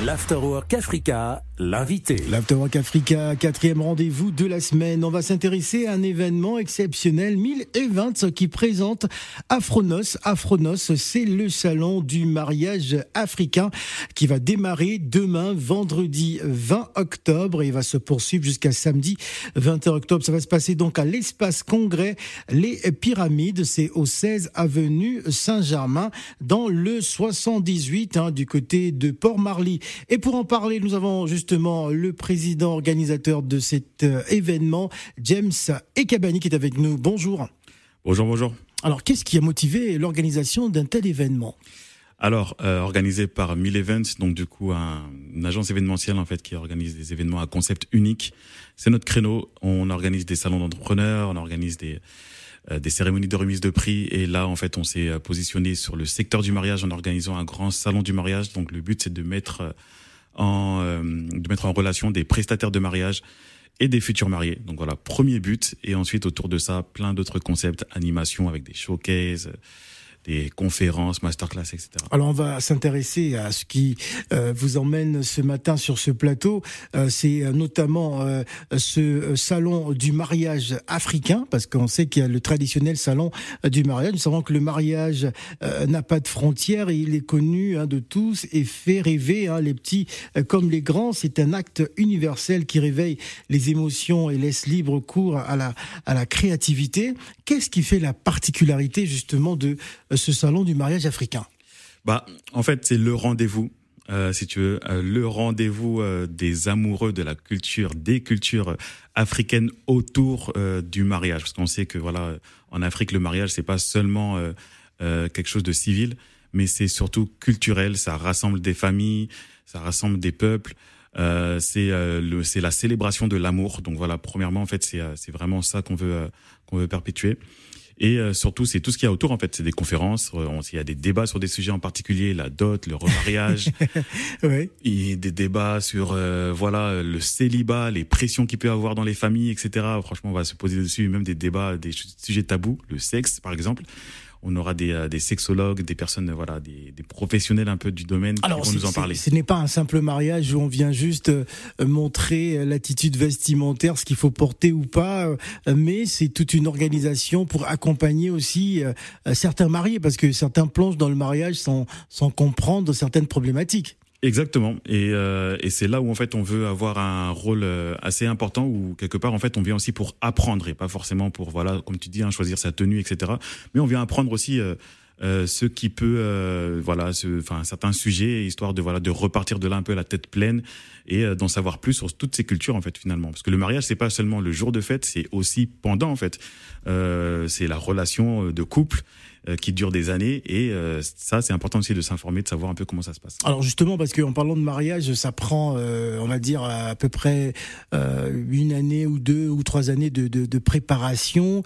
L'Afterwork Africa, l'invité. L'Afterwork Africa, quatrième rendez-vous de la semaine. On va s'intéresser à un événement exceptionnel, 1000 Events, qui présente Afronos. Afronos, c'est le salon du mariage africain qui va démarrer demain, vendredi 20 octobre, et va se poursuivre jusqu'à samedi 21 octobre. Ça va se passer donc à l'espace congrès Les Pyramides. C'est au 16 avenue Saint-Germain, dans le 78, hein, du côté de Port-Marly. Et pour en parler, nous avons justement le président organisateur de cet euh, événement, James Ekabani, qui est avec nous. Bonjour. Bonjour, bonjour. Alors, qu'est-ce qui a motivé l'organisation d'un tel événement? Alors, euh, organisé par 1000 Events, donc du coup un, une agence événementielle en fait qui organise des événements à concept unique. C'est notre créneau. On organise des salons d'entrepreneurs, on organise des des cérémonies de remise de prix. Et là, en fait, on s'est euh, positionné sur le secteur du mariage en organisant un grand salon du mariage. Donc, le but, c'est de mettre euh, en, de mettre en relation des prestataires de mariage et des futurs mariés. Donc voilà, premier but. Et ensuite, autour de ça, plein d'autres concepts, animation avec des showcases, des conférences, masterclass, etc. Alors on va s'intéresser à ce qui euh, vous emmène ce matin sur ce plateau. Euh, c'est euh, notamment ce salon du mariage africain, parce qu'on sait qu'il y a le traditionnel salon du mariage. Nous savons que le mariage n'a pas de frontières et il est connu hein, de tous et fait rêver hein, les petits comme les grands. C'est un acte universel qui réveille les émotions et laisse libre cours à la, à la créativité. Qu'est-ce qui fait la particularité justement de ce salon du mariage africain Bah, en fait, c'est le rendez-vous. Euh, si tu veux, euh, le rendez-vous euh, des amoureux de la culture, des cultures africaines autour du mariage, parce qu'on sait que voilà, en Afrique, le mariage c'est pas seulement quelque chose de civil, mais c'est surtout culturel. Ça rassemble des familles, ça rassemble des peuples. c'est le, la célébration de l'amour. Donc voilà, premièrement, en fait, c'est c'est vraiment ça qu'on veut qu'on veut perpétuer. Et euh, surtout, c'est tout ce qu'il y a autour, en fait. C'est des conférences, euh, il y a des débats sur des sujets en particulier, la dot, le remariage, ouais. et des débats sur, euh, voilà, le célibat, les pressions qu'il peut y avoir dans les familles, etc. Franchement, on va se poser dessus, même des débats, des sujets tabous, le sexe, par exemple on aura des, euh, des sexologues, des personnes, voilà, des, des, professionnels un peu du domaine qui vont nous en parler. Ce n'est pas un simple mariage où on vient juste euh, montrer euh, l'attitude vestimentaire, ce qu'il faut porter ou pas, mais c'est toute une organisation pour accompagner aussi certains mariés, parce que certains plongent dans le mariage sans, sans comprendre certaines problématiques. Exactement. Et, euh, et c'est là où en fait on veut avoir un rôle euh, assez important où quelque part en fait on vient aussi pour apprendre et pas forcément pour voilà comme tu dis hein, choisir sa tenue etc. Mais on vient apprendre aussi euh, euh ce qui peut euh, voilà enfin certains sujets histoire de voilà de repartir de là un peu la tête pleine et d'en savoir plus sur toutes ces cultures en fait finalement parce que le mariage c'est pas seulement le jour de fête c'est aussi pendant en fait c'est la relation de couple euh, qui dure des années. Et euh, ça, c'est important aussi de s'informer, de savoir un peu comment ça se passe. Alors justement, parce qu'en parlant de mariage, ça prend, euh, on va dire, à peu près une année ou deux ou trois années de, de, de préparation.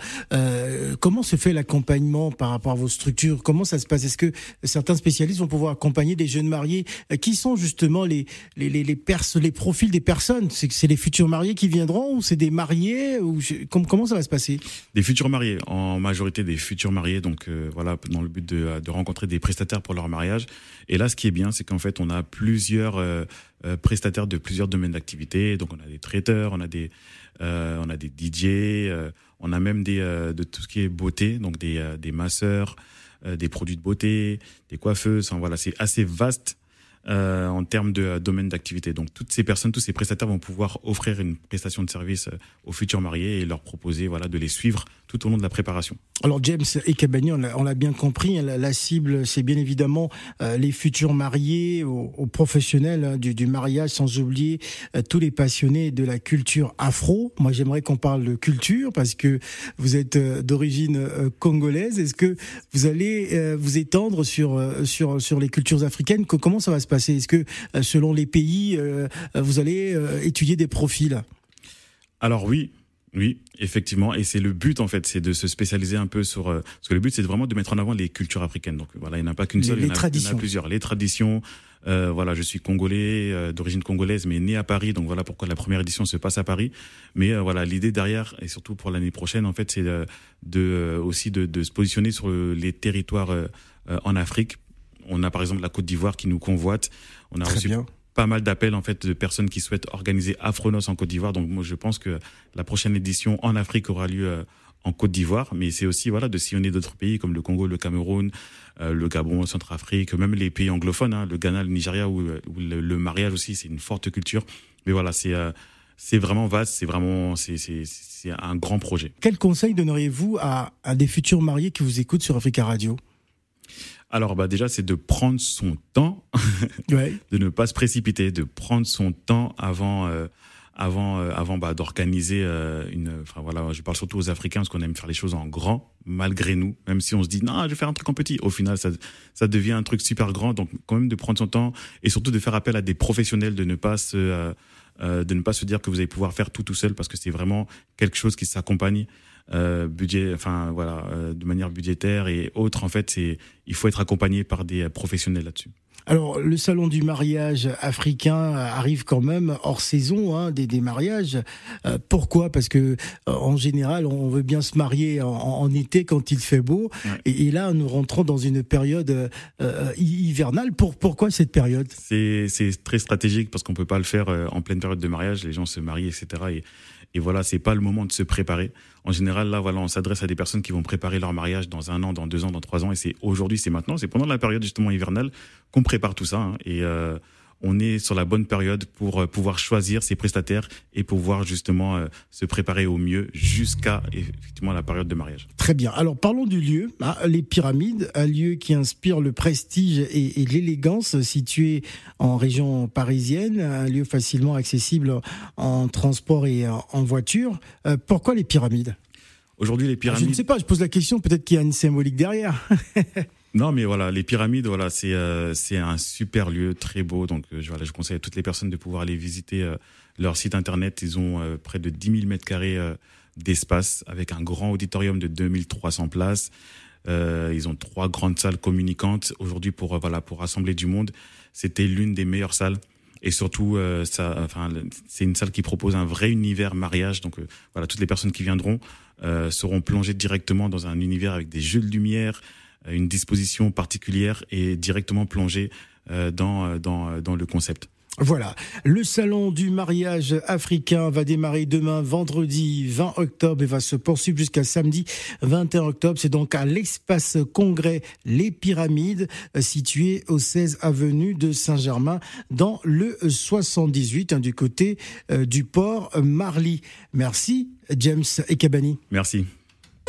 comment se fait l'accompagnement par rapport à vos structures? Comment ça se passe? Est-ce que certains spécialistes vont pouvoir accompagner des jeunes mariés Qui sont justement les les les, les, pers les profils des personnes? C'est les futurs mariés qui viendront ou c'est des mariés ou comment ça va se passer? Des futurs mariés, en majorité des futurs mariés, donc voilà, dans le but de, de, rencontrer des prestataires pour leur mariage. Et là, ce qui est bien, c'est qu'en fait, on a plusieurs euh, euh, prestataires de plusieurs domaines d'activité. Donc, on a des traiteurs, on a des, euh, on a des DJ, on a même des, de tout ce qui est beauté, donc des, des masseurs, des produits de beauté, des coiffeuses. Enfin, voilà, c'est assez vaste. En termes de domaine d'activité. Donc toutes ces personnes, tous ces prestataires vont pouvoir offrir une prestation de service aux futurs mariés et leur proposer voilà de les suivre tout au long de la préparation. Alors James et Cabani, on l'a bien compris, hein, la, cible c'est bien évidemment euh, les futurs mariés, aux, professionnels hein, du, mariage, sans oublier euh, tous les passionnés de la culture afro. Moi j'aimerais qu'on parle de culture parce que vous êtes euh, d'origine congolaise. Est-ce que vous allez vous étendre sur, sur, sur les cultures africaines? Comment ça va se passer? Est-ce que selon les pays, vous allez étudier des profils? Alors oui, oui, effectivement, et c'est le but en fait, c'est de se spécialiser un peu sur euh, parce que le but c'est vraiment de mettre en avant les cultures africaines. Donc voilà, il n'y en a pas qu'une seule, les il, y en a, traditions. il y en a plusieurs. Les traditions. Euh, voilà, je suis congolais euh, d'origine congolaise, mais né à Paris, donc voilà pourquoi la première édition se passe à Paris. Mais euh, voilà, l'idée derrière et surtout pour l'année prochaine, en fait, c'est de, de, aussi de, de, se positionner sur les territoires en Afrique. On a par exemple la Côte d'Ivoire qui nous convoite. On a Très reçu bien pas mal d'appels en fait de personnes qui souhaitent organiser Afronos en Côte d'Ivoire. Donc moi je pense que la prochaine édition en Afrique aura lieu euh, en Côte d'Ivoire, mais c'est aussi voilà de sillonner d'autres pays comme le Congo, le Cameroun, euh, le Gabon, le Centrafrique, même les pays anglophones, hein, le Ghana, le Nigeria où, le, mariage aussi c'est une forte culture. Mais voilà c'est euh, c'est vraiment vaste, c'est vraiment c'est c'est un grand projet. Quel conseil donneriez-vous à, à des futurs mariés qui vous écoutent sur Africa Radio? Alors bah déjà c'est de prendre son temps, de ne pas se précipiter, de prendre son temps avant euh, avant euh, avant bah, d'organiser euh, une. Enfin voilà, je parle surtout aux Africains parce qu'on aime faire les choses en grand malgré nous, même si on se dit non je vais faire un truc en petit. Au final ça ça devient un truc super grand. Donc quand même de prendre son temps et surtout de faire appel à des professionnels, de ne pas se de ne pas se dire que vous allez pouvoir faire tout tout seul parce que c'est vraiment quelque chose qui s'accompagne euh, budget, enfin voilà, euh, de manière budgétaire et autres. En fait, c'est il faut être accompagné par des professionnels là-dessus. Alors, le salon du mariage africain arrive quand même hors saison hein, des, des, mariages. Euh, pourquoi? Parce que euh, en général, on veut bien se marier en, été quand il fait beau, et, là, nous rentrons dans une période euh, hivernale. Pour, pourquoi cette période? C'est très stratégique parce qu'on peut pas le faire en pleine période de mariage. Les gens se marient, etc. Et, et voilà, c'est pas le moment de se préparer. En général, là, voilà, on s'adresse à des personnes qui vont préparer leur mariage dans un an, dans deux ans, dans trois ans. Et c'est aujourd'hui, c'est maintenant, c'est pendant la période justement hivernale qu'on prépare tout ça. Hein. et euh, on est sur la bonne période pour euh, pouvoir choisir ses prestataires et pouvoir justement euh, se préparer au mieux jusqu'à effectivement la période de mariage. Très bien. Alors parlons du lieu, hein, les pyramides, un lieu qui inspire le prestige et, l'élégance, situé en région parisienne, un lieu facilement accessible en transport et en voiture. Euh, pourquoi les pyramides? Aujourd'hui, les pyramides. Je ne sais pas, je pose la question, peut-être qu'il y a une symbolique derrière. Non, mais voilà, les pyramides, voilà, c'est euh, c'est un super lieu, très beau. Donc, euh, je, voilà, je conseille à toutes les personnes de pouvoir aller visiter euh, leur site internet. Ils ont près de 10 000 mètres carrés d'espace avec un grand auditorium de 2300 places. ils ont trois grandes salles communicantes. Aujourd'hui, pour voilà, pour rassembler du monde, c'était l'une des meilleures salles. Et surtout, ça, enfin, c'est une salle qui propose un vrai univers mariage. Donc, voilà, toutes les personnes qui viendront seront plongées directement dans un univers avec des jeux de lumière une disposition particulière et directement plonger euh, dans, euh, dans, euh, dans le concept. Voilà, le salon du mariage africain va démarrer demain vendredi 20 octobre et va se poursuivre jusqu'à samedi 21 octobre. C'est donc à l'espace congrès Les Pyramides, situé au 16 avenue de Saint-Germain dans le 78 hein, du côté du port Marly. Merci James Ekabani. Merci.